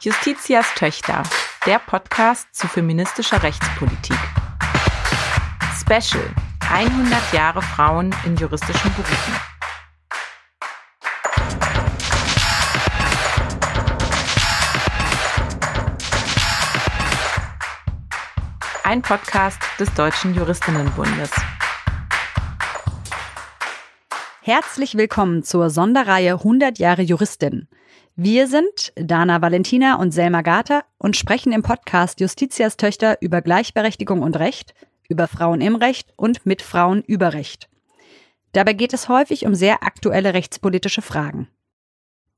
Justitias Töchter, der Podcast zu feministischer Rechtspolitik. Special 100 Jahre Frauen in juristischen Berufen. Ein Podcast des Deutschen Juristinnenbundes. Herzlich willkommen zur Sonderreihe 100 Jahre Juristin. Wir sind Dana Valentina und Selma Gata und sprechen im Podcast Justitias Töchter über Gleichberechtigung und Recht, über Frauen im Recht und mit Frauen über Recht. Dabei geht es häufig um sehr aktuelle rechtspolitische Fragen.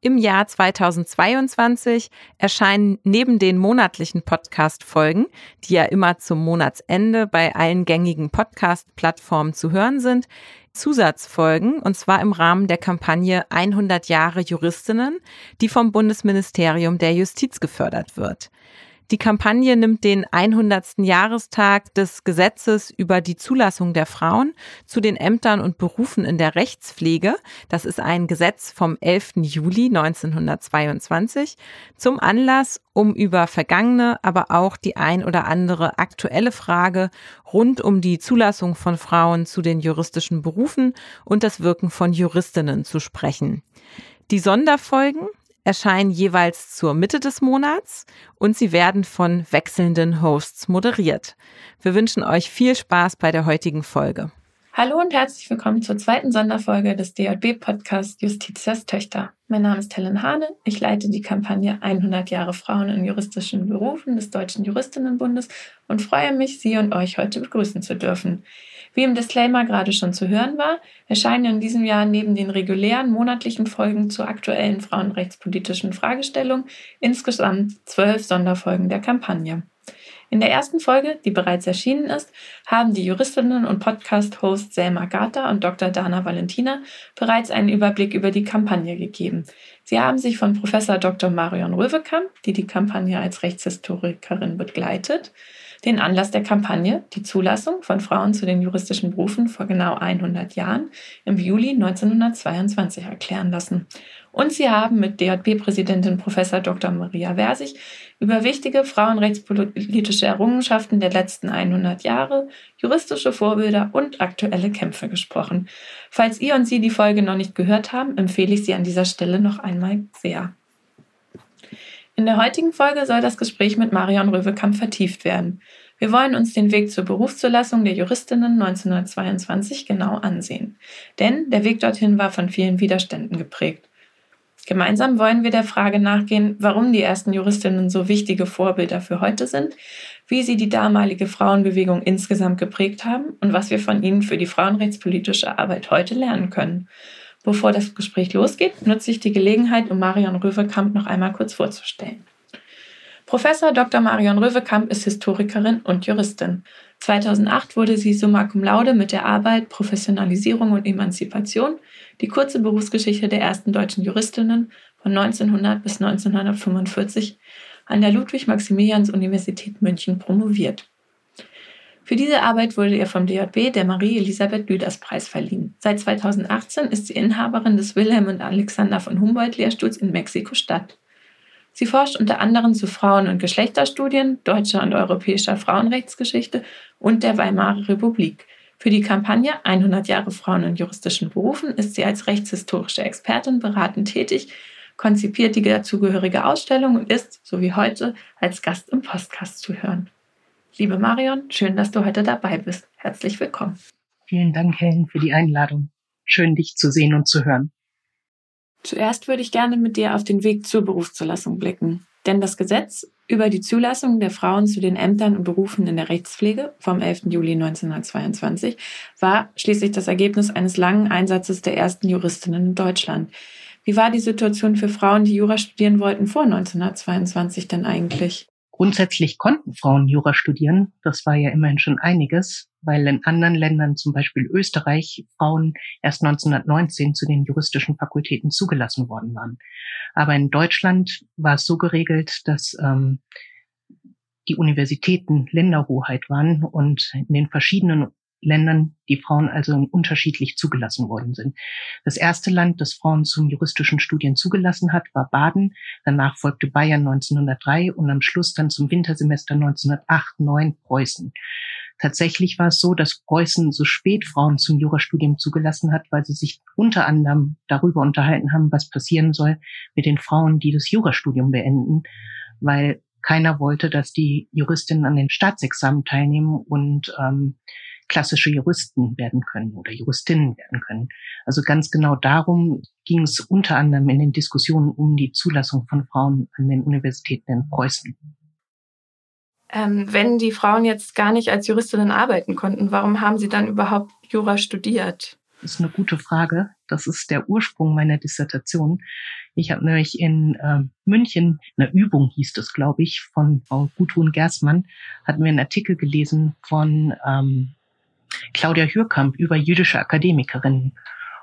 Im Jahr 2022 erscheinen neben den monatlichen Podcast-Folgen, die ja immer zum Monatsende bei allen gängigen Podcast-Plattformen zu hören sind, Zusatzfolgen, und zwar im Rahmen der Kampagne 100 Jahre Juristinnen, die vom Bundesministerium der Justiz gefördert wird. Die Kampagne nimmt den 100. Jahrestag des Gesetzes über die Zulassung der Frauen zu den Ämtern und Berufen in der Rechtspflege, das ist ein Gesetz vom 11. Juli 1922, zum Anlass, um über vergangene, aber auch die ein oder andere aktuelle Frage rund um die Zulassung von Frauen zu den juristischen Berufen und das Wirken von Juristinnen zu sprechen. Die Sonderfolgen erscheinen jeweils zur Mitte des Monats und sie werden von wechselnden Hosts moderiert. Wir wünschen euch viel Spaß bei der heutigen Folge. Hallo und herzlich willkommen zur zweiten Sonderfolge des DJB-Podcasts Justitias Töchter. Mein Name ist Helen Hane. Ich leite die Kampagne 100 Jahre Frauen in juristischen Berufen des Deutschen Juristinnenbundes und freue mich, Sie und euch heute begrüßen zu dürfen. Wie im Disclaimer gerade schon zu hören war, erscheinen in diesem Jahr neben den regulären monatlichen Folgen zur aktuellen frauenrechtspolitischen Fragestellung insgesamt zwölf Sonderfolgen der Kampagne. In der ersten Folge, die bereits erschienen ist, haben die Juristinnen und Podcast-Hosts Selma Gata und Dr. Dana Valentina bereits einen Überblick über die Kampagne gegeben. Sie haben sich von Professor Dr. Marion Röwekamp, die die Kampagne als Rechtshistorikerin begleitet, den Anlass der Kampagne, die Zulassung von Frauen zu den juristischen Berufen vor genau 100 Jahren im Juli 1922 erklären lassen. Und sie haben mit DJB-Präsidentin Prof. Dr. Maria Versich über wichtige frauenrechtspolitische Errungenschaften der letzten 100 Jahre, juristische Vorbilder und aktuelle Kämpfe gesprochen. Falls ihr und Sie die Folge noch nicht gehört haben, empfehle ich sie an dieser Stelle noch einmal sehr. In der heutigen Folge soll das Gespräch mit Marion Röwekamp vertieft werden. Wir wollen uns den Weg zur Berufszulassung der Juristinnen 1922 genau ansehen. Denn der Weg dorthin war von vielen Widerständen geprägt. Gemeinsam wollen wir der Frage nachgehen, warum die ersten Juristinnen so wichtige Vorbilder für heute sind, wie sie die damalige Frauenbewegung insgesamt geprägt haben und was wir von ihnen für die frauenrechtspolitische Arbeit heute lernen können. Bevor das Gespräch losgeht, nutze ich die Gelegenheit, um Marion Röwekamp noch einmal kurz vorzustellen. Professor Dr. Marion Röwekamp ist Historikerin und Juristin. 2008 wurde sie summa cum laude mit der Arbeit Professionalisierung und Emanzipation, die kurze Berufsgeschichte der ersten deutschen Juristinnen von 1900 bis 1945 an der Ludwig-Maximilians-Universität München promoviert. Für diese Arbeit wurde ihr vom DJB der Marie-Elisabeth Lüders-Preis verliehen. Seit 2018 ist sie Inhaberin des Wilhelm und Alexander von Humboldt-Lehrstuhls in Mexiko-Stadt. Sie forscht unter anderem zu Frauen- und Geschlechterstudien, deutscher und europäischer Frauenrechtsgeschichte und der Weimarer Republik. Für die Kampagne 100 Jahre Frauen in juristischen Berufen ist sie als rechtshistorische Expertin beratend tätig, konzipiert die dazugehörige Ausstellung und ist, so wie heute, als Gast im Podcast zu hören. Liebe Marion, schön, dass du heute dabei bist. Herzlich willkommen. Vielen Dank, Helen, für die Einladung. Schön, dich zu sehen und zu hören. Zuerst würde ich gerne mit dir auf den Weg zur Berufszulassung blicken. Denn das Gesetz über die Zulassung der Frauen zu den Ämtern und Berufen in der Rechtspflege vom 11. Juli 1922 war schließlich das Ergebnis eines langen Einsatzes der ersten Juristinnen in Deutschland. Wie war die Situation für Frauen, die Jura studieren wollten, vor 1922 denn eigentlich? Grundsätzlich konnten Frauen Jura studieren. Das war ja immerhin schon einiges, weil in anderen Ländern, zum Beispiel Österreich, Frauen erst 1919 zu den juristischen Fakultäten zugelassen worden waren. Aber in Deutschland war es so geregelt, dass ähm, die Universitäten Länderhoheit waren und in den verschiedenen Ländern die Frauen also unterschiedlich zugelassen worden sind. Das erste Land, das Frauen zum juristischen Studien zugelassen hat, war Baden. Danach folgte Bayern 1903 und am Schluss dann zum Wintersemester 1908-9 Preußen. Tatsächlich war es so, dass Preußen so spät Frauen zum Jurastudium zugelassen hat, weil sie sich unter anderem darüber unterhalten haben, was passieren soll mit den Frauen, die das Jurastudium beenden, weil keiner wollte, dass die Juristinnen an den Staatsexamen teilnehmen und ähm, klassische Juristen werden können oder Juristinnen werden können. Also ganz genau darum ging es unter anderem in den Diskussionen um die Zulassung von Frauen an den Universitäten in Preußen. Ähm, wenn die Frauen jetzt gar nicht als Juristinnen arbeiten konnten, warum haben sie dann überhaupt Jura studiert? Das ist eine gute Frage. Das ist der Ursprung meiner Dissertation. Ich habe nämlich in äh, München, eine Übung hieß das, glaube ich, von Frau Gudrun Gersmann, hatten wir einen Artikel gelesen von ähm, Claudia Hürkamp über jüdische Akademikerinnen.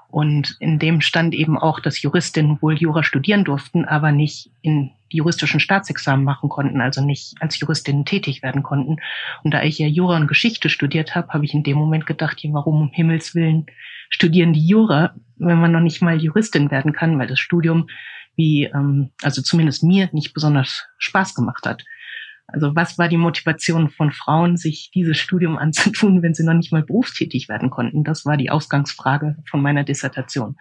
Und in dem stand eben auch, dass Juristinnen wohl Jura studieren durften, aber nicht in die juristischen Staatsexamen machen konnten, also nicht als Juristinnen tätig werden konnten. Und da ich ja Jura und Geschichte studiert habe, habe ich in dem Moment gedacht, ja, warum um Himmels Willen studieren die Jura, wenn man noch nicht mal Juristin werden kann, weil das Studium wie, ähm, also zumindest mir nicht besonders Spaß gemacht hat. Also was war die Motivation von Frauen, sich dieses Studium anzutun, wenn sie noch nicht mal berufstätig werden konnten? Das war die Ausgangsfrage von meiner Dissertation.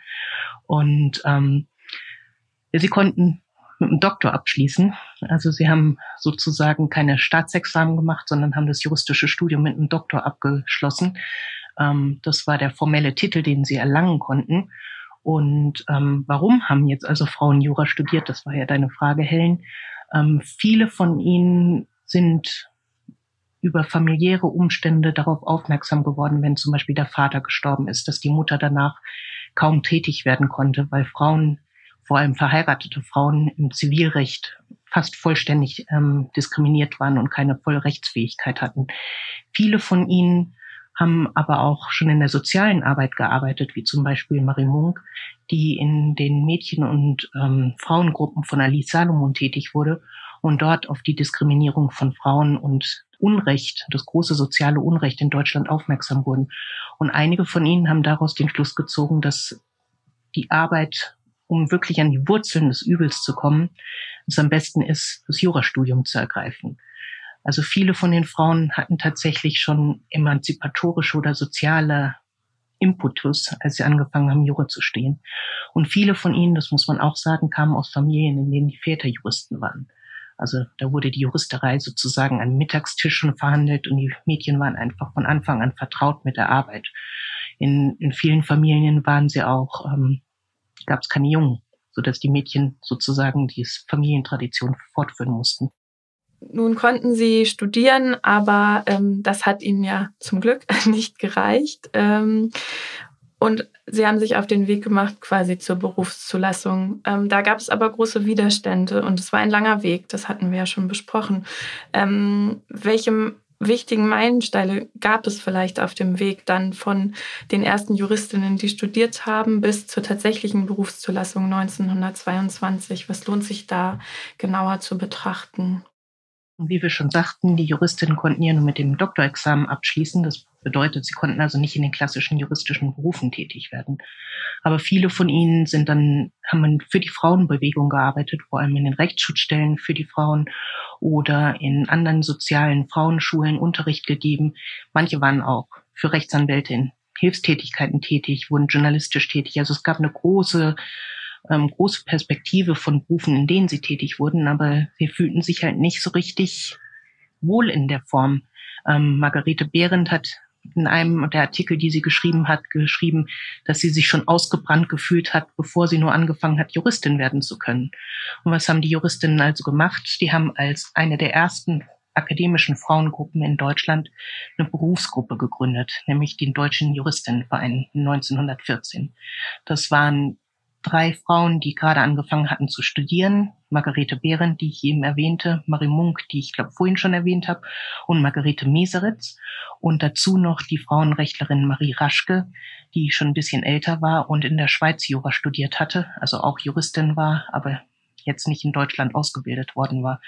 Und ähm, sie konnten mit einem Doktor abschließen. Also sie haben sozusagen keine Staatsexamen gemacht, sondern haben das juristische Studium mit einem Doktor abgeschlossen. Ähm, das war der formelle Titel, den sie erlangen konnten. Und ähm, warum haben jetzt also Frauen Jura studiert? Das war ja deine Frage, Helen. Ähm, viele von ihnen sind über familiäre Umstände darauf aufmerksam geworden, wenn zum Beispiel der Vater gestorben ist, dass die Mutter danach kaum tätig werden konnte, weil Frauen, vor allem verheiratete Frauen im Zivilrecht fast vollständig ähm, diskriminiert waren und keine volle Rechtsfähigkeit hatten. Viele von ihnen haben aber auch schon in der sozialen Arbeit gearbeitet, wie zum Beispiel Marie Munk, die in den Mädchen- und ähm, Frauengruppen von Alice Salomon tätig wurde und dort auf die Diskriminierung von Frauen und Unrecht, das große soziale Unrecht in Deutschland aufmerksam wurden. Und einige von ihnen haben daraus den Schluss gezogen, dass die Arbeit, um wirklich an die Wurzeln des Übels zu kommen, es am besten ist, das Jurastudium zu ergreifen. Also viele von den Frauen hatten tatsächlich schon emanzipatorische oder soziale Imputus, als sie angefangen haben, Jura zu stehen. Und viele von ihnen, das muss man auch sagen, kamen aus Familien, in denen die Väter Juristen waren. Also da wurde die Juristerei sozusagen an Mittagstischen verhandelt und die Mädchen waren einfach von Anfang an vertraut mit der Arbeit. In, in vielen Familien waren sie auch, ähm, gab es keine Jungen, sodass die Mädchen sozusagen die Familientradition fortführen mussten. Nun konnten sie studieren, aber ähm, das hat ihnen ja zum Glück nicht gereicht. Ähm, und sie haben sich auf den Weg gemacht quasi zur Berufszulassung. Ähm, da gab es aber große Widerstände und es war ein langer Weg, das hatten wir ja schon besprochen. Ähm, welchem wichtigen Meilensteine gab es vielleicht auf dem Weg dann von den ersten Juristinnen, die studiert haben, bis zur tatsächlichen Berufszulassung 1922? Was lohnt sich da genauer zu betrachten? Und wie wir schon sagten, die Juristinnen konnten ja nur mit dem Doktorexamen abschließen. Das bedeutet, sie konnten also nicht in den klassischen juristischen Berufen tätig werden. Aber viele von ihnen sind dann, haben für die Frauenbewegung gearbeitet, vor allem in den Rechtsschutzstellen für die Frauen oder in anderen sozialen Frauenschulen Unterricht gegeben. Manche waren auch für Rechtsanwälte in Hilfstätigkeiten tätig, wurden journalistisch tätig. Also es gab eine große ähm, große Perspektive von Berufen, in denen sie tätig wurden, aber sie fühlten sich halt nicht so richtig wohl in der Form. Ähm, Margarete Behrendt hat in einem der Artikel, die sie geschrieben hat, geschrieben, dass sie sich schon ausgebrannt gefühlt hat, bevor sie nur angefangen hat, Juristin werden zu können. Und was haben die Juristinnen also gemacht? Die haben als eine der ersten akademischen Frauengruppen in Deutschland eine Berufsgruppe gegründet, nämlich den Deutschen Juristinnenverein 1914. Das waren drei Frauen, die gerade angefangen hatten zu studieren. Margarete Behrendt, die ich eben erwähnte, Marie Munk, die ich glaube vorhin schon erwähnt habe, und Margarete Meseritz. Und dazu noch die Frauenrechtlerin Marie Raschke, die schon ein bisschen älter war und in der Schweiz Jura studiert hatte, also auch Juristin war, aber jetzt nicht in Deutschland ausgebildet worden war.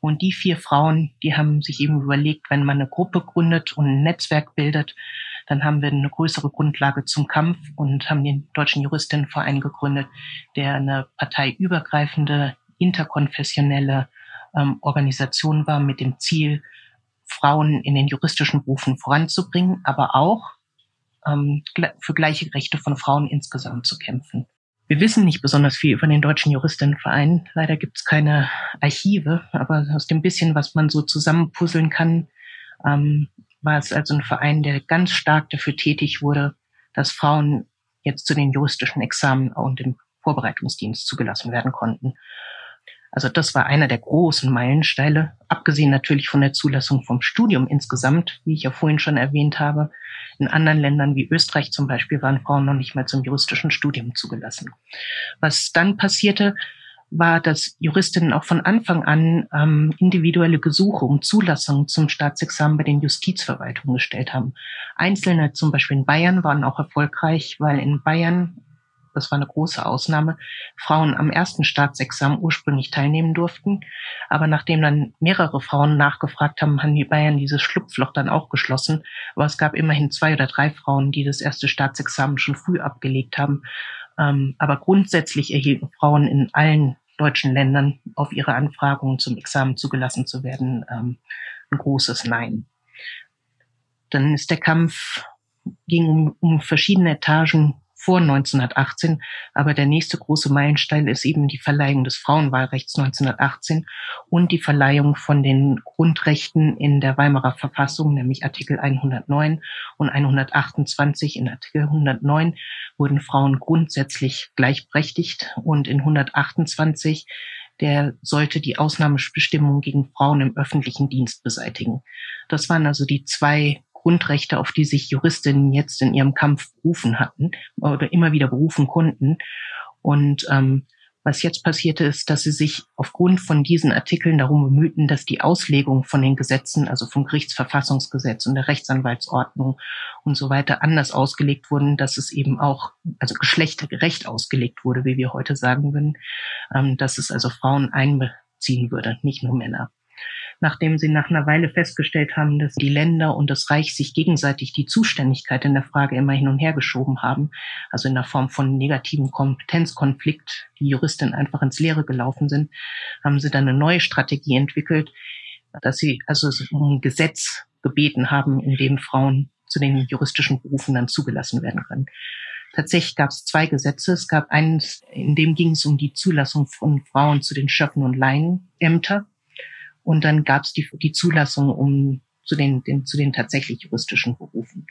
Und die vier Frauen, die haben sich eben überlegt, wenn man eine Gruppe gründet und ein Netzwerk bildet, Dann haben wir eine größere Grundlage zum Kampf und haben den Deutschen Juristinnenverein gegründet, der eine parteiübergreifende, interkonfessionelle ähm, Organisation war mit dem Ziel, Frauen in den juristischen Berufen voranzubringen, aber auch ähm, für gleiche Rechte von Frauen insgesamt zu kämpfen. Wir wissen nicht besonders viel über den Deutschen Juristinnenverein. Leider gibt es keine Archive, aber aus dem bisschen, was man so zusammenpuzzeln kann, ähm, war es also ein Verein, der ganz stark dafür tätig wurde, dass Frauen jetzt zu den juristischen Examen und im Vorbereitungsdienst zugelassen werden konnten. Also das war einer der großen Meilensteine, abgesehen natürlich von der Zulassung vom Studium insgesamt, wie ich ja vorhin schon erwähnt habe. In anderen Ländern wie Österreich zum Beispiel waren Frauen noch nicht mehr zum juristischen Studium zugelassen. Was dann passierte, war, dass Juristinnen auch von Anfang an ähm, individuelle Gesuche um Zulassung zum Staatsexamen bei den Justizverwaltungen gestellt haben. Einzelne, zum Beispiel in Bayern, waren auch erfolgreich, weil in Bayern das war eine große Ausnahme, Frauen am ersten Staatsexamen ursprünglich teilnehmen durften. Aber nachdem dann mehrere Frauen nachgefragt haben, haben die Bayern dieses Schlupfloch dann auch geschlossen. Aber es gab immerhin zwei oder drei Frauen, die das erste Staatsexamen schon früh abgelegt haben. Ähm, aber grundsätzlich erhielten Frauen in allen deutschen Ländern auf ihre Anfragungen zum Examen zugelassen zu werden ähm, ein großes Nein. Dann ist der Kampf ging um, um verschiedene Etagen vor 1918. Aber der nächste große Meilenstein ist eben die Verleihung des Frauenwahlrechts 1918 und die Verleihung von den Grundrechten in der Weimarer Verfassung, nämlich Artikel 109 und 128. In Artikel 109 wurden Frauen grundsätzlich gleichberechtigt und in 128 der sollte die Ausnahmebestimmung gegen Frauen im öffentlichen Dienst beseitigen. Das waren also die zwei Grundrechte, auf die sich Juristinnen jetzt in ihrem Kampf berufen hatten oder immer wieder berufen konnten. Und ähm, was jetzt passierte, ist, dass sie sich aufgrund von diesen Artikeln darum bemühten, dass die Auslegung von den Gesetzen, also vom Gerichtsverfassungsgesetz und der Rechtsanwaltsordnung und so weiter anders ausgelegt wurden, dass es eben auch, also geschlechtergerecht ausgelegt wurde, wie wir heute sagen würden, ähm, dass es also Frauen einbeziehen würde, nicht nur Männer nachdem sie nach einer Weile festgestellt haben, dass die Länder und das Reich sich gegenseitig die Zuständigkeit in der Frage immer hin und her geschoben haben, also in der Form von negativen Kompetenzkonflikt, die Juristinnen einfach ins Leere gelaufen sind, haben sie dann eine neue Strategie entwickelt, dass sie also um ein Gesetz gebeten haben, in dem Frauen zu den juristischen Berufen dann zugelassen werden können. Tatsächlich gab es zwei Gesetze. Es gab eines, in dem ging es um die Zulassung von Frauen zu den Schöffen- und Laienämter. Und dann gab es die, die Zulassung um zu den, den, zu den tatsächlich juristischen Berufen.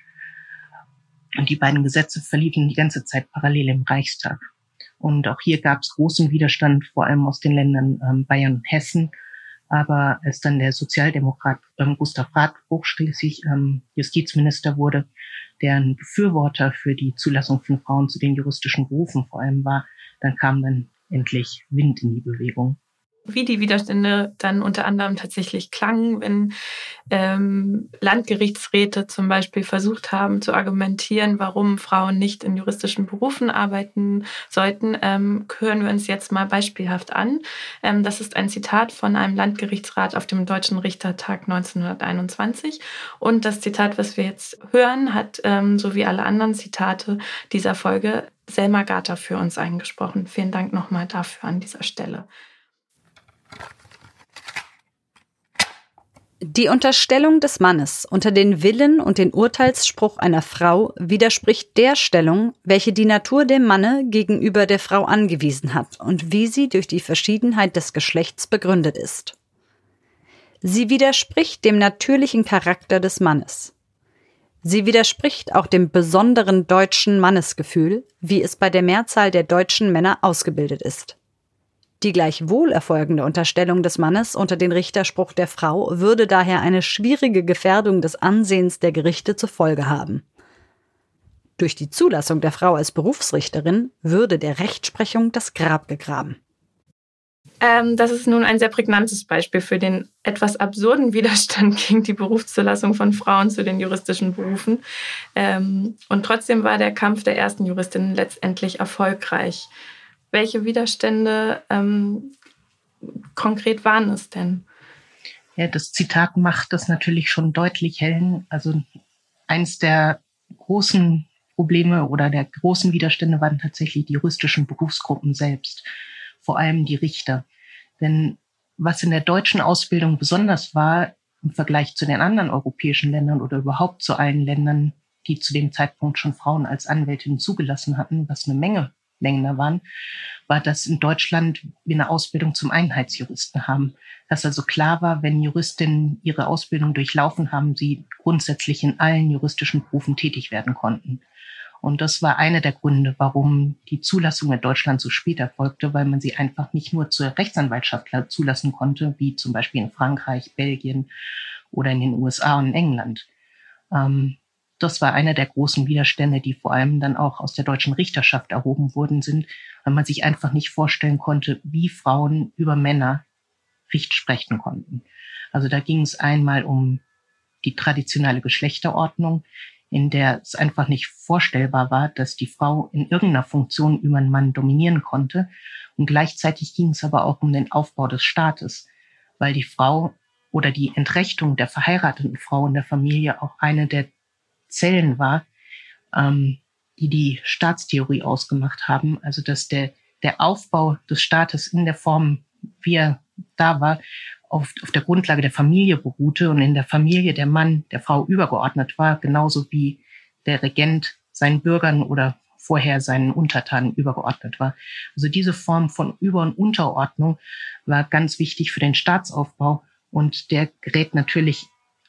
Und die beiden Gesetze verliefen die ganze Zeit parallel im Reichstag. Und auch hier gab es großen Widerstand, vor allem aus den Ländern ähm, Bayern und Hessen. Aber als dann der Sozialdemokrat ähm, Gustav Radbruch schließlich ähm, Justizminister wurde, der ein Befürworter für die Zulassung von Frauen zu den juristischen Berufen vor allem war, dann kam dann endlich Wind in die Bewegung wie die Widerstände dann unter anderem tatsächlich klangen, wenn ähm, Landgerichtsräte zum Beispiel versucht haben zu argumentieren, warum Frauen nicht in juristischen Berufen arbeiten sollten, ähm, hören wir uns jetzt mal beispielhaft an. Ähm, das ist ein Zitat von einem Landgerichtsrat auf dem Deutschen Richtertag 1921. Und das Zitat, was wir jetzt hören, hat, ähm, so wie alle anderen Zitate dieser Folge, Selma Gata für uns eingesprochen. Vielen Dank nochmal dafür an dieser Stelle. Die Unterstellung des Mannes unter den Willen und den Urteilsspruch einer Frau widerspricht der Stellung, welche die Natur dem Manne gegenüber der Frau angewiesen hat und wie sie durch die Verschiedenheit des Geschlechts begründet ist. Sie widerspricht dem natürlichen Charakter des Mannes. Sie widerspricht auch dem besonderen deutschen Mannesgefühl, wie es bei der Mehrzahl der deutschen Männer ausgebildet ist. Die gleichwohl erfolgende Unterstellung des Mannes unter den Richterspruch der Frau würde daher eine schwierige Gefährdung des Ansehens der Gerichte zur Folge haben. Durch die Zulassung der Frau als Berufsrichterin würde der Rechtsprechung das Grab gegraben. Ähm, das ist nun ein sehr prägnantes Beispiel für den etwas absurden Widerstand gegen die Berufszulassung von Frauen zu den juristischen Berufen. Ähm, und trotzdem war der Kampf der ersten Juristinnen letztendlich erfolgreich. Welche Widerstände ähm, konkret waren es denn? Ja, das Zitat macht das natürlich schon deutlich hellen. Also eins der großen Probleme oder der großen Widerstände waren tatsächlich die juristischen Berufsgruppen selbst, vor allem die Richter. Denn was in der deutschen Ausbildung besonders war im Vergleich zu den anderen europäischen Ländern oder überhaupt zu allen Ländern, die zu dem Zeitpunkt schon Frauen als Anwältin zugelassen hatten, was eine Menge Länder waren, war, dass in Deutschland wir eine Ausbildung zum Einheitsjuristen haben. Dass also klar war, wenn Juristinnen ihre Ausbildung durchlaufen haben, sie grundsätzlich in allen juristischen Berufen tätig werden konnten. Und das war einer der Gründe, warum die Zulassung in Deutschland so spät erfolgte, weil man sie einfach nicht nur zur Rechtsanwaltschaft zulassen konnte, wie zum Beispiel in Frankreich, Belgien oder in den USA und in England. Ähm, das war einer der großen Widerstände, die vor allem dann auch aus der deutschen Richterschaft erhoben worden sind, weil man sich einfach nicht vorstellen konnte, wie Frauen über Männer Richt sprechen konnten. Also da ging es einmal um die traditionelle Geschlechterordnung, in der es einfach nicht vorstellbar war, dass die Frau in irgendeiner Funktion über einen Mann dominieren konnte. Und gleichzeitig ging es aber auch um den Aufbau des Staates, weil die Frau oder die Entrechtung der verheirateten Frau in der Familie auch eine der Zellen war, ähm, die die Staatstheorie ausgemacht haben. Also dass der, der Aufbau des Staates in der Form, wie er da war, auf, auf der Grundlage der Familie beruhte und in der Familie der Mann der Frau übergeordnet war, genauso wie der Regent seinen Bürgern oder vorher seinen Untertanen übergeordnet war. Also diese Form von Über- und Unterordnung war ganz wichtig für den Staatsaufbau und der gerät natürlich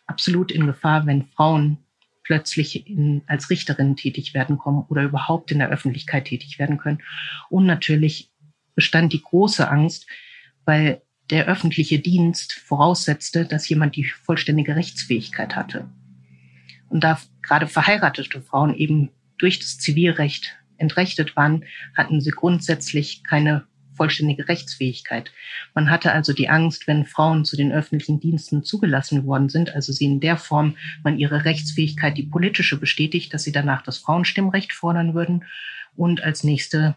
absolut in Gefahr, wenn Frauen plötzlich in, als Richterin tätig werden kommen oder überhaupt in der Öffentlichkeit tätig werden können. Und natürlich bestand die große Angst, weil der öffentliche Dienst voraussetzte, dass jemand die vollständige Rechtsfähigkeit hatte. Und da gerade verheiratete Frauen eben durch das Zivilrecht entrechtet waren, hatten sie grundsätzlich keine vollständige Rechtsfähigkeit. Man hatte also die Angst, wenn Frauen zu den öffentlichen Diensten zugelassen worden sind, also sie in der Form man ihre Rechtsfähigkeit, die politische bestätigt, dass sie danach das Frauenstimmrecht fordern würden und als nächste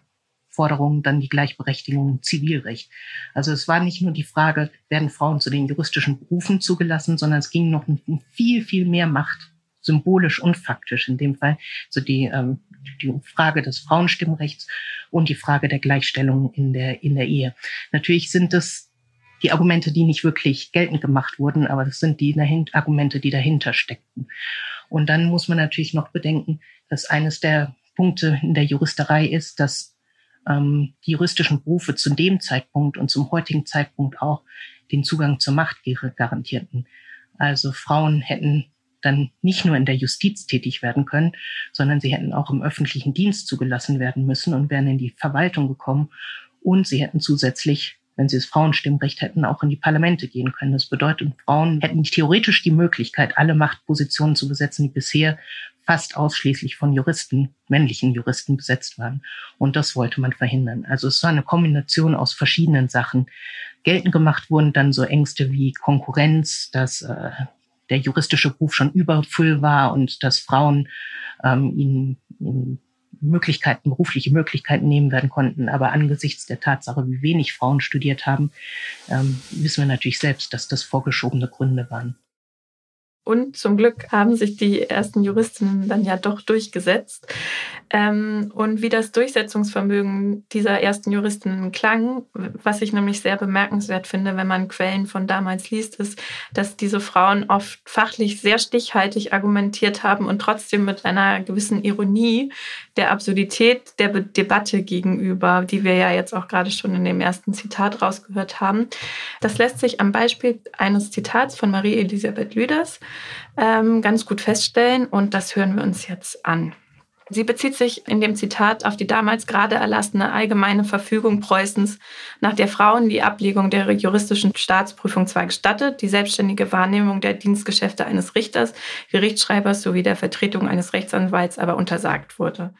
Forderung dann die Gleichberechtigung im Zivilrecht. Also es war nicht nur die Frage, werden Frauen zu den juristischen Berufen zugelassen, sondern es ging noch um viel, viel mehr Macht, symbolisch und faktisch in dem Fall. So die, ähm, die Frage des Frauenstimmrechts und die Frage der Gleichstellung in der, in der Ehe. Natürlich sind es die Argumente, die nicht wirklich geltend gemacht wurden, aber das sind die Argumente, die dahinter steckten. Und dann muss man natürlich noch bedenken, dass eines der Punkte in der Juristerei ist, dass ähm, die juristischen Berufe zu dem Zeitpunkt und zum heutigen Zeitpunkt auch den Zugang zur Macht garantierten. Also Frauen hätten dann nicht nur in der Justiz tätig werden können, sondern sie hätten auch im öffentlichen Dienst zugelassen werden müssen und wären in die Verwaltung gekommen. Und sie hätten zusätzlich, wenn sie das Frauenstimmrecht hätten, auch in die Parlamente gehen können. Das bedeutet, Frauen hätten theoretisch die Möglichkeit, alle Machtpositionen zu besetzen, die bisher fast ausschließlich von Juristen, männlichen Juristen besetzt waren. Und das wollte man verhindern. Also es war eine Kombination aus verschiedenen Sachen. Geltend gemacht wurden dann so Ängste wie Konkurrenz, dass äh, der juristische Beruf schon überfüll war und dass Frauen ähm, ihnen, ihnen Möglichkeiten, berufliche Möglichkeiten nehmen werden konnten. Aber angesichts der Tatsache, wie wenig Frauen studiert haben, ähm, wissen wir natürlich selbst, dass das vorgeschobene Gründe waren. Und zum Glück haben sich die ersten Juristinnen dann ja doch durchgesetzt. Ähm, und wie das Durchsetzungsvermögen dieser ersten Juristinnen klang, was ich nämlich sehr bemerkenswert finde, wenn man Quellen von damals liest, ist, dass diese Frauen oft fachlich sehr stichhaltig argumentiert haben und trotzdem mit einer gewissen Ironie der Absurdität der Debatte gegenüber, die wir ja jetzt auch gerade schon in dem ersten Zitat rausgehört haben. Das lässt sich am Beispiel eines Zitats von Marie-Elisabeth Lüders ähm, ganz gut feststellen und das hören wir uns jetzt an. Sie bezieht sich in dem Zitat auf die damals gerade erlassene allgemeine Verfügung Preußens, nach der Frauen die Ablegung der juristischen Staatsprüfung zwar gestattet, die selbstständige Wahrnehmung der Dienstgeschäfte eines Richters, Gerichtsschreibers sowie der Vertretung eines Rechtsanwalts aber untersagt wurde.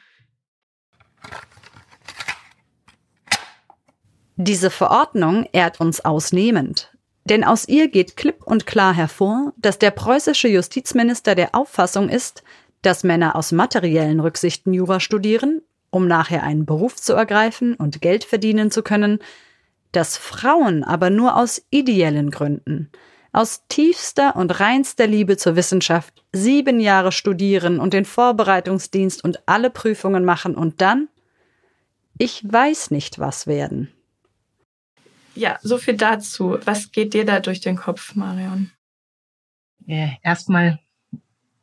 Diese Verordnung ehrt uns ausnehmend, denn aus ihr geht klipp und klar hervor, dass der preußische Justizminister der Auffassung ist, dass Männer aus materiellen Rücksichten Jura studieren, um nachher einen Beruf zu ergreifen und Geld verdienen zu können, dass Frauen aber nur aus ideellen Gründen, aus tiefster und reinster Liebe zur Wissenschaft sieben Jahre studieren und den Vorbereitungsdienst und alle Prüfungen machen und dann ich weiß nicht was werden. Ja, so viel dazu. Was geht dir da durch den Kopf, Marion? Äh, erstmal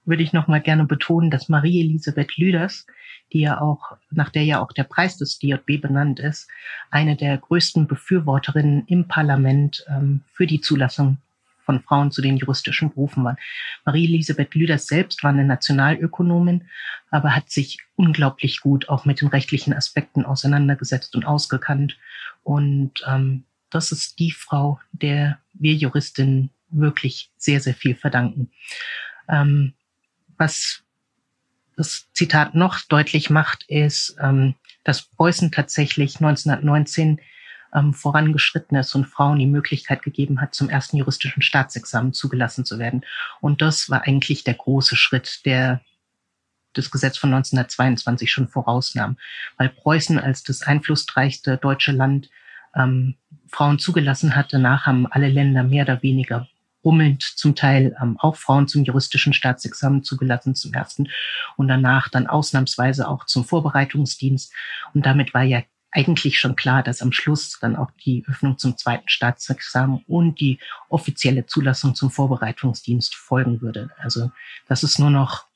würde ich noch mal gerne betonen, dass Marie Elisabeth Lüders, die ja auch, nach der ja auch der Preis des DJB benannt ist, eine der größten Befürworterinnen im Parlament ähm, für die Zulassung von Frauen zu den juristischen Berufen waren. Marie Elisabeth Lüders selbst war eine Nationalökonomin, aber hat sich unglaublich gut auch mit den rechtlichen Aspekten auseinandergesetzt und ausgekannt. Und ähm, das ist die Frau, der wir Juristinnen wirklich sehr, sehr viel verdanken. Ähm, was das Zitat noch deutlich macht, ist, ähm, dass Preußen tatsächlich 1919 ähm, vorangeschritten ist und Frauen die Möglichkeit gegeben hat, zum ersten juristischen Staatsexamen zugelassen zu werden. Und das war eigentlich der große Schritt, der das Gesetz von 1922 schon vorausnahm, weil Preußen als das einflussreichste deutsche Land ähm, Frauen zugelassen hat. Danach haben alle Länder mehr oder weniger rummelnd zum Teil ähm, auch Frauen zum juristischen Staatsexamen zugelassen zum ersten und danach dann ausnahmsweise auch zum Vorbereitungsdienst. Und damit war ja eigentlich schon klar, dass am Schluss dann auch die Öffnung zum zweiten Staatsexamen und die offizielle Zulassung zum Vorbereitungsdienst folgen würde. Also dass es nur noch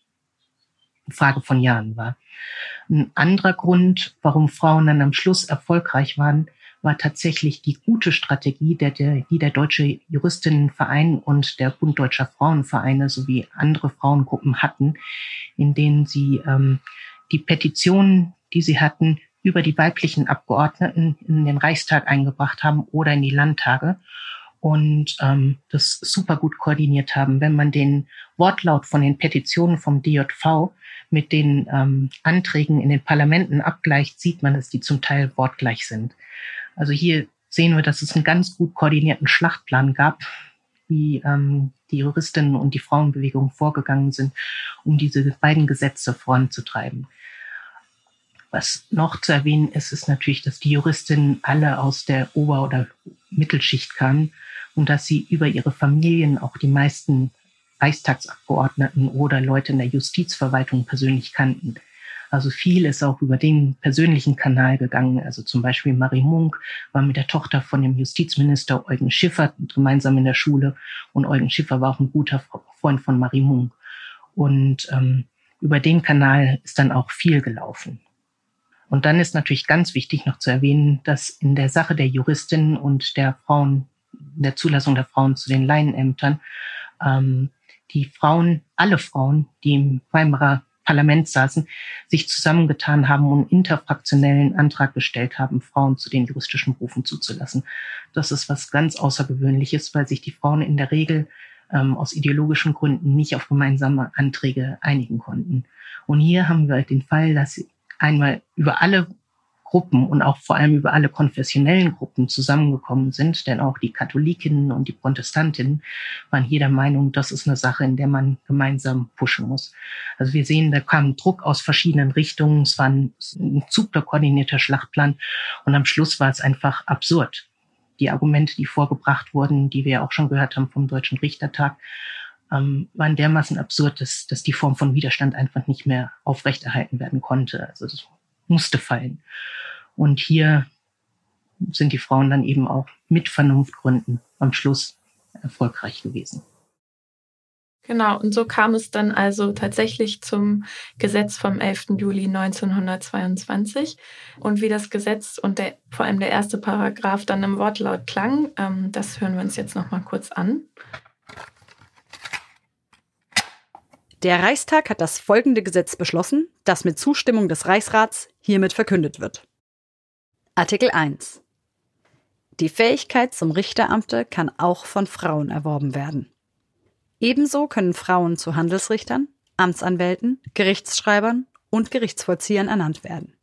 eine Frage von Jahren war. Ein anderer Grund, warum Frauen dann am Schluss erfolgreich waren, war tatsächlich die gute Strategie, der, der, die der Deutsche Juristinnenverein und der Bund Deutscher Frauenvereine sowie andere Frauengruppen hatten, in denen sie ähm, die Petitionen, die sie hatten, über die weiblichen Abgeordneten in den Reichstag eingebracht haben oder in die Landtage und ähm, das super gut koordiniert haben. Wenn man den Wortlaut von den Petitionen vom DJV mit den ähm, Anträgen in den Parlamenten abgleicht, sieht man, dass die zum Teil wortgleich sind. Also hier sehen wir, dass es einen ganz gut koordinierten Schlachtplan gab, wie ähm, die Juristinnen und die Frauenbewegung vorgegangen sind, um diese beiden Gesetze voranzutreiben. Was noch zu erwähnen ist, ist natürlich, dass die Juristinnen alle aus der Ober- oder Mittelschicht kamen und dass sie über ihre Familien auch die meisten Reichstagsabgeordneten oder Leute in der Justizverwaltung persönlich kannten. Also viel ist auch über den persönlichen Kanal gegangen. Also zum Beispiel Marie Munk war mit der Tochter von dem Justizminister Eugen Schiffer gemeinsam in der Schule und Eugen Schiffer war auch ein guter Freund von Marie Munk. Und ähm, über den Kanal ist dann auch viel gelaufen. Und dann ist natürlich ganz wichtig noch zu erwähnen, dass in der Sache der Juristinnen und der Frauen, der Zulassung der Frauen zu den Laienämtern, ähm, die Frauen, alle Frauen, die im Weimarer Parlament saßen, sich zusammengetan haben und interfraktionellen Antrag gestellt haben, Frauen zu den juristischen Berufen zuzulassen. Das ist was ganz Außergewöhnliches, weil sich die Frauen in der Regel ähm, aus ideologischen Gründen nicht auf gemeinsame Anträge einigen konnten. Und hier haben wir den Fall, dass einmal über alle Gruppen und auch vor allem über alle konfessionellen Gruppen zusammengekommen sind, denn auch die Katholikinnen und die Protestantinnen waren hier der Meinung, das ist eine Sache, in der man gemeinsam pushen muss. Also wir sehen, da kam Druck aus verschiedenen Richtungen, es war ein, ein super koordinierter Schlachtplan und am Schluss war es einfach absurd. Die Argumente, die vorgebracht wurden, die wir ja auch schon gehört haben vom Deutschen Richtertag, ähm, waren dermaßen absurd, dass, dass die Form von Widerstand einfach nicht mehr aufrechterhalten werden konnte. Also das musste fallen. Und hier sind die Frauen dann eben auch mit Vernunftgründen am Schluss erfolgreich gewesen. Genau, und so kam es dann also tatsächlich zum Gesetz vom 11. Juli 1922. Und wie das Gesetz und der, vor allem der erste Paragraph dann im Wortlaut klang, ähm, das hören wir uns jetzt nochmal kurz an. Der Reichstag hat das folgende Gesetz beschlossen, das mit Zustimmung des Reichsrats hiermit verkündet wird. Artikel 1. Die Fähigkeit zum Richteramte kann auch von Frauen erworben werden. Ebenso können Frauen zu Handelsrichtern, Amtsanwälten, Gerichtsschreibern und Gerichtsvollziehern ernannt werden.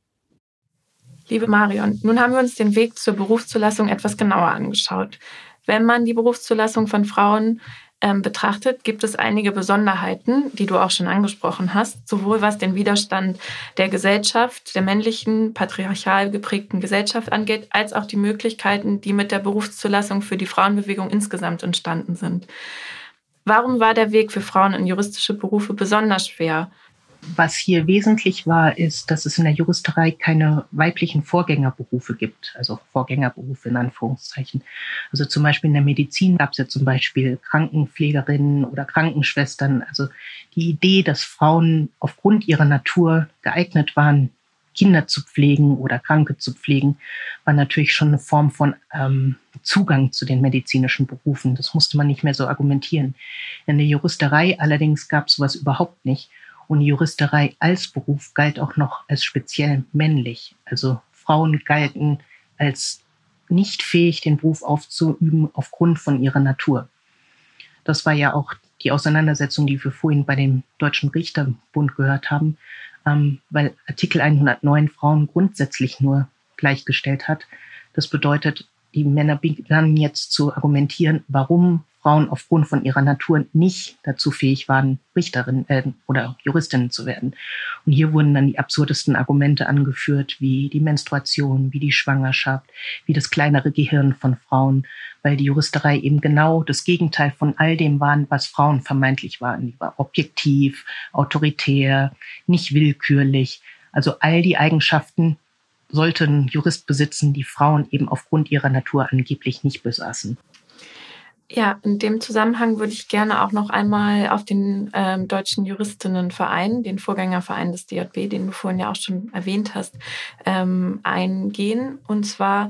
Liebe Marion, nun haben wir uns den Weg zur Berufszulassung etwas genauer angeschaut. Wenn man die Berufszulassung von Frauen ähm, betrachtet, gibt es einige Besonderheiten, die du auch schon angesprochen hast, sowohl was den Widerstand der Gesellschaft, der männlichen, patriarchal geprägten Gesellschaft angeht, als auch die Möglichkeiten, die mit der Berufszulassung für die Frauenbewegung insgesamt entstanden sind. Warum war der Weg für Frauen in juristische Berufe besonders schwer? Was hier wesentlich war, ist, dass es in der Juristerei keine weiblichen Vorgängerberufe gibt, also Vorgängerberufe in Anführungszeichen. Also zum Beispiel in der Medizin gab es ja zum Beispiel Krankenpflegerinnen oder Krankenschwestern. Also die Idee, dass Frauen aufgrund ihrer Natur geeignet waren, Kinder zu pflegen oder Kranke zu pflegen, war natürlich schon eine Form von ähm, Zugang zu den medizinischen Berufen. Das musste man nicht mehr so argumentieren. In der Juristerei allerdings gab es sowas überhaupt nicht. Und die Juristerei als Beruf galt auch noch als speziell männlich. Also Frauen galten als nicht fähig, den Beruf aufzuüben aufgrund von ihrer Natur. Das war ja auch die Auseinandersetzung, die wir vorhin bei dem Deutschen Richterbund gehört haben, ähm, weil Artikel 109 Frauen grundsätzlich nur gleichgestellt hat. Das bedeutet, die Männer begannen jetzt zu argumentieren, warum Frauen aufgrund von ihrer Natur nicht dazu fähig waren, Richterin äh, oder Juristin zu werden. Und hier wurden dann die absurdesten Argumente angeführt, wie die Menstruation, wie die Schwangerschaft, wie das kleinere Gehirn von Frauen, weil die Juristerei eben genau das Gegenteil von all dem waren, was Frauen vermeintlich waren. Die war objektiv, autoritär, nicht willkürlich. Also all die Eigenschaften sollten Jurist besitzen, die Frauen eben aufgrund ihrer Natur angeblich nicht besaßen. Ja, in dem Zusammenhang würde ich gerne auch noch einmal auf den ähm, Deutschen Juristinnenverein, den Vorgängerverein des DJB, den du vorhin ja auch schon erwähnt hast, ähm, eingehen. Und zwar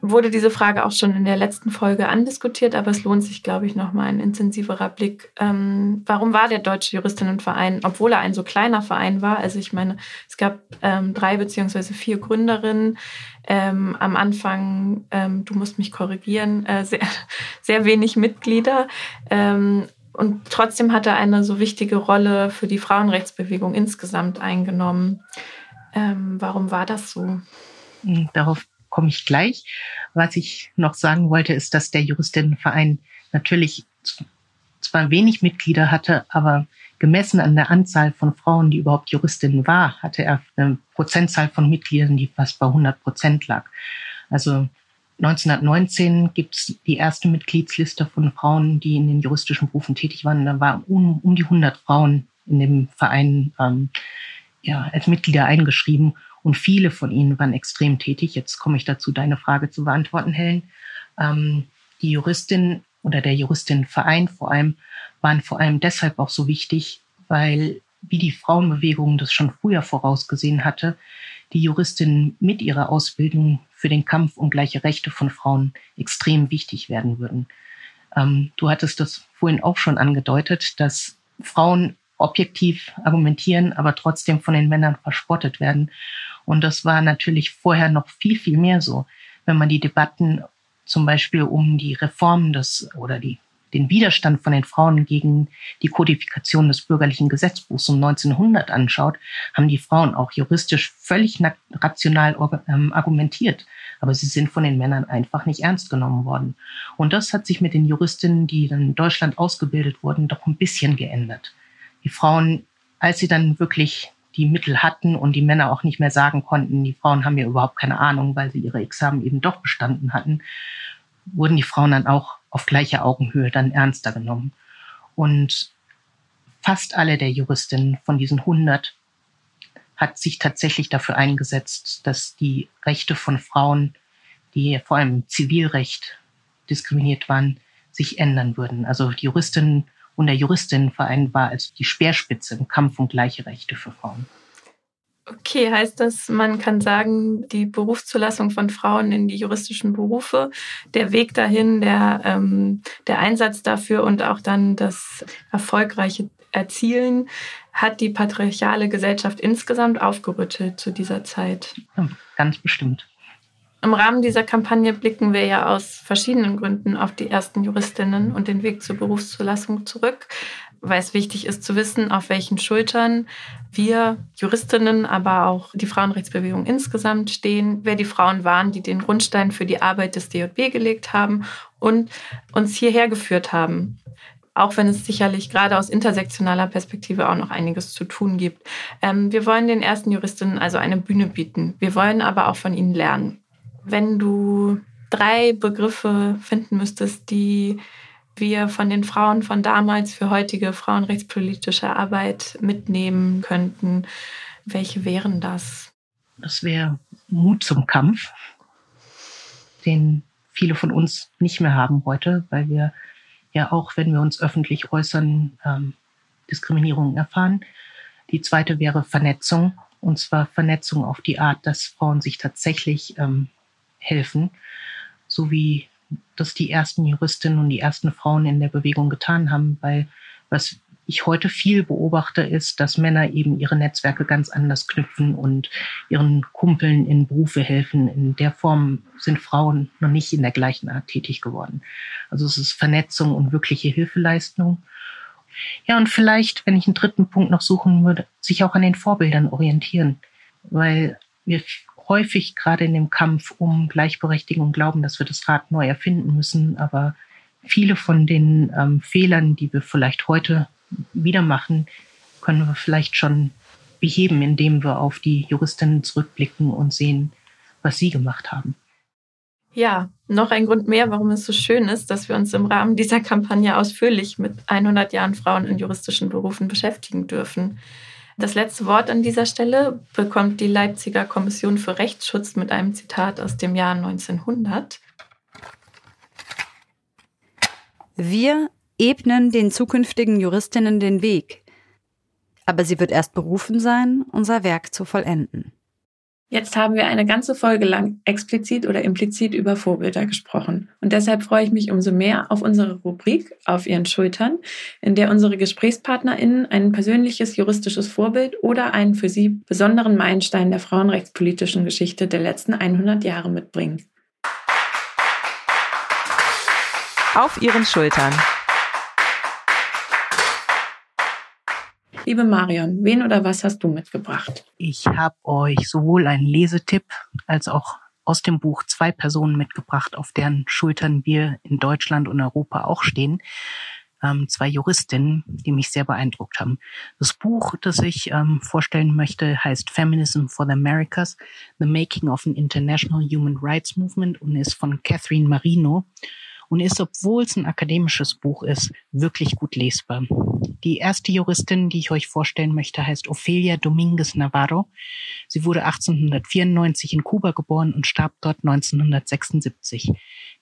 wurde diese Frage auch schon in der letzten Folge andiskutiert, aber es lohnt sich, glaube ich, nochmal ein intensiverer Blick. Ähm, warum war der Deutsche Juristinnenverein, obwohl er ein so kleiner Verein war? Also ich meine, es gab ähm, drei beziehungsweise vier Gründerinnen. Ähm, am Anfang, ähm, du musst mich korrigieren, äh, sehr, sehr wenig Mitglieder. Ähm, und trotzdem hat er eine so wichtige Rolle für die Frauenrechtsbewegung insgesamt eingenommen. Ähm, warum war das so? Hm, darauf komme ich gleich. Was ich noch sagen wollte, ist, dass der Juristinnenverein natürlich zwar wenig Mitglieder hatte, aber gemessen an der Anzahl von Frauen, die überhaupt Juristinnen war, hatte er eine Prozentzahl von Mitgliedern, die fast bei 100 Prozent lag. Also 1919 gibt es die erste Mitgliedsliste von Frauen, die in den juristischen Berufen tätig waren. Da waren um, um die 100 Frauen in dem Verein ähm, ja, als Mitglieder eingeschrieben. Und viele von ihnen waren extrem tätig. Jetzt komme ich dazu, deine Frage zu beantworten, Helen. Ähm, die Juristin oder der Juristinnenverein vor allem waren vor allem deshalb auch so wichtig, weil, wie die Frauenbewegung das schon früher vorausgesehen hatte, die Juristinnen mit ihrer Ausbildung für den Kampf um gleiche Rechte von Frauen extrem wichtig werden würden. Ähm, du hattest das vorhin auch schon angedeutet, dass Frauen objektiv argumentieren, aber trotzdem von den Männern verspottet werden. Und das war natürlich vorher noch viel, viel mehr so. Wenn man die Debatten zum Beispiel um die Reformen des oder die, den Widerstand von den Frauen gegen die Kodifikation des bürgerlichen Gesetzbuchs um 1900 anschaut, haben die Frauen auch juristisch völlig rational ähm, argumentiert. Aber sie sind von den Männern einfach nicht ernst genommen worden. Und das hat sich mit den Juristinnen, die in Deutschland ausgebildet wurden, doch ein bisschen geändert die Frauen, als sie dann wirklich die Mittel hatten und die Männer auch nicht mehr sagen konnten, die Frauen haben ja überhaupt keine Ahnung, weil sie ihre Examen eben doch bestanden hatten, wurden die Frauen dann auch auf gleicher Augenhöhe dann ernster genommen. Und fast alle der Juristinnen von diesen 100 hat sich tatsächlich dafür eingesetzt, dass die Rechte von Frauen, die vor allem im Zivilrecht diskriminiert waren, sich ändern würden. Also die Juristinnen und der Juristinnenverein war als die Speerspitze im Kampf um gleiche Rechte für Frauen. Okay, heißt das, man kann sagen, die Berufszulassung von Frauen in die juristischen Berufe, der Weg dahin, der, ähm, der Einsatz dafür und auch dann das erfolgreiche Erzielen hat die patriarchale Gesellschaft insgesamt aufgerüttelt zu dieser Zeit. Ja, ganz bestimmt. Im Rahmen dieser Kampagne blicken wir ja aus verschiedenen Gründen auf die ersten Juristinnen und den Weg zur Berufszulassung zurück, weil es wichtig ist zu wissen, auf welchen Schultern wir Juristinnen, aber auch die Frauenrechtsbewegung insgesamt stehen, wer die Frauen waren, die den Grundstein für die Arbeit des DJB gelegt haben und uns hierher geführt haben. auch wenn es sicherlich gerade aus intersektionaler Perspektive auch noch einiges zu tun gibt. Ähm, wir wollen den ersten Juristinnen also eine Bühne bieten. Wir wollen aber auch von ihnen lernen. Wenn du drei Begriffe finden müsstest, die wir von den Frauen von damals für heutige frauenrechtspolitische Arbeit mitnehmen könnten, welche wären das? Das wäre Mut zum Kampf, den viele von uns nicht mehr haben heute, weil wir ja auch, wenn wir uns öffentlich äußern, ähm, Diskriminierung erfahren. Die zweite wäre Vernetzung, und zwar Vernetzung auf die Art, dass Frauen sich tatsächlich ähm, helfen, so wie das die ersten Juristinnen und die ersten Frauen in der Bewegung getan haben, weil was ich heute viel beobachte, ist, dass Männer eben ihre Netzwerke ganz anders knüpfen und ihren Kumpeln in Berufe helfen. In der Form sind Frauen noch nicht in der gleichen Art tätig geworden. Also es ist Vernetzung und wirkliche Hilfeleistung. Ja, und vielleicht, wenn ich einen dritten Punkt noch suchen würde, sich auch an den Vorbildern orientieren, weil wir häufig gerade in dem Kampf um Gleichberechtigung glauben, dass wir das Rad neu erfinden müssen, aber viele von den ähm, Fehlern, die wir vielleicht heute wieder machen, können wir vielleicht schon beheben, indem wir auf die Juristinnen zurückblicken und sehen, was sie gemacht haben. Ja, noch ein Grund mehr, warum es so schön ist, dass wir uns im Rahmen dieser Kampagne ausführlich mit 100 Jahren Frauen in juristischen Berufen beschäftigen dürfen. Das letzte Wort an dieser Stelle bekommt die Leipziger Kommission für Rechtsschutz mit einem Zitat aus dem Jahr 1900. Wir ebnen den zukünftigen Juristinnen den Weg. Aber sie wird erst berufen sein, unser Werk zu vollenden. Jetzt haben wir eine ganze Folge lang explizit oder implizit über Vorbilder gesprochen. Und deshalb freue ich mich umso mehr auf unsere Rubrik Auf Ihren Schultern, in der unsere GesprächspartnerInnen ein persönliches juristisches Vorbild oder einen für sie besonderen Meilenstein der frauenrechtspolitischen Geschichte der letzten 100 Jahre mitbringen. Auf Ihren Schultern. Liebe Marion, wen oder was hast du mitgebracht? Ich habe euch sowohl einen Lesetipp als auch aus dem Buch zwei Personen mitgebracht, auf deren Schultern wir in Deutschland und Europa auch stehen. Ähm, zwei Juristinnen, die mich sehr beeindruckt haben. Das Buch, das ich ähm, vorstellen möchte, heißt Feminism for the Americas, The Making of an International Human Rights Movement und ist von Catherine Marino und ist, obwohl es ein akademisches Buch ist, wirklich gut lesbar. Die erste Juristin, die ich euch vorstellen möchte, heißt Ofelia Dominguez Navarro. Sie wurde 1894 in Kuba geboren und starb dort 1976.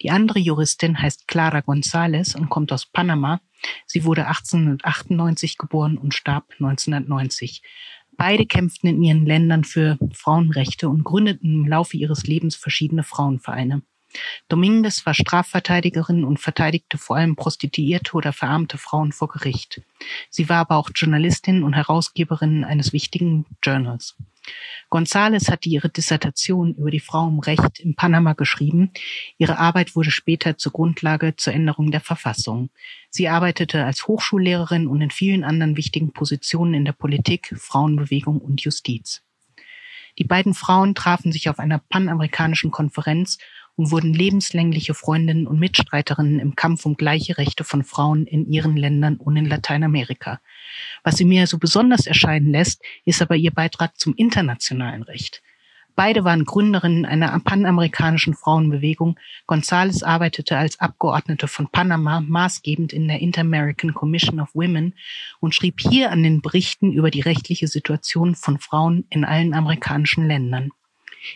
Die andere Juristin heißt Clara González und kommt aus Panama. Sie wurde 1898 geboren und starb 1990. Beide kämpften in ihren Ländern für Frauenrechte und gründeten im Laufe ihres Lebens verschiedene Frauenvereine. Dominguez war Strafverteidigerin und verteidigte vor allem prostituierte oder verarmte Frauen vor Gericht. Sie war aber auch Journalistin und Herausgeberin eines wichtigen Journals. González hatte ihre Dissertation über die Frau im Recht in Panama geschrieben. Ihre Arbeit wurde später zur Grundlage zur Änderung der Verfassung. Sie arbeitete als Hochschullehrerin und in vielen anderen wichtigen Positionen in der Politik, Frauenbewegung und Justiz. Die beiden Frauen trafen sich auf einer panamerikanischen Konferenz und wurden lebenslängliche Freundinnen und Mitstreiterinnen im Kampf um gleiche Rechte von Frauen in ihren Ländern und in Lateinamerika. Was sie mir so besonders erscheinen lässt, ist aber ihr Beitrag zum internationalen Recht. Beide waren Gründerinnen einer panamerikanischen Frauenbewegung. González arbeitete als Abgeordnete von Panama maßgebend in der Inter-American Commission of Women und schrieb hier an den Berichten über die rechtliche Situation von Frauen in allen amerikanischen Ländern.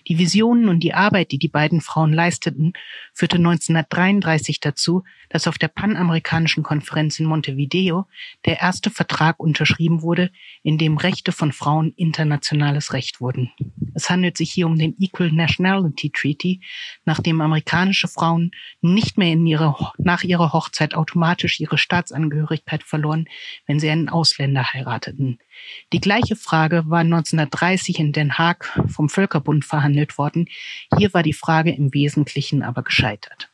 Die Visionen und die Arbeit, die die beiden Frauen leisteten, führte 1933 dazu, dass auf der Panamerikanischen Konferenz in Montevideo der erste Vertrag unterschrieben wurde, in dem Rechte von Frauen internationales Recht wurden. Es handelt sich hier um den Equal Nationality Treaty, nach dem amerikanische Frauen nicht mehr in ihre, nach ihrer Hochzeit automatisch ihre Staatsangehörigkeit verloren, wenn sie einen Ausländer heirateten. Die gleiche Frage war 1930 in Den Haag vom Völkerbund verhandelt worden. Hier war die Frage im Wesentlichen aber gescheitert.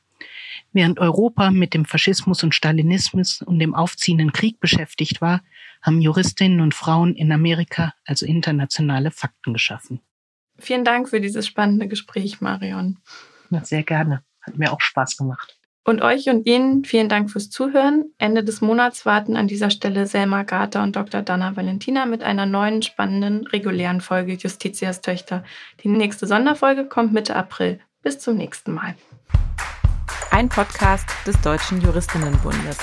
Während Europa mit dem Faschismus und Stalinismus und dem aufziehenden Krieg beschäftigt war, haben Juristinnen und Frauen in Amerika also internationale Fakten geschaffen. Vielen Dank für dieses spannende Gespräch, Marion. Ja, sehr gerne. Hat mir auch Spaß gemacht. Und euch und Ihnen vielen Dank fürs Zuhören. Ende des Monats warten an dieser Stelle Selma Gata und Dr. Dana Valentina mit einer neuen spannenden regulären Folge Justitias Töchter. Die nächste Sonderfolge kommt Mitte April. Bis zum nächsten Mal. Ein Podcast des Deutschen Juristinnenbundes.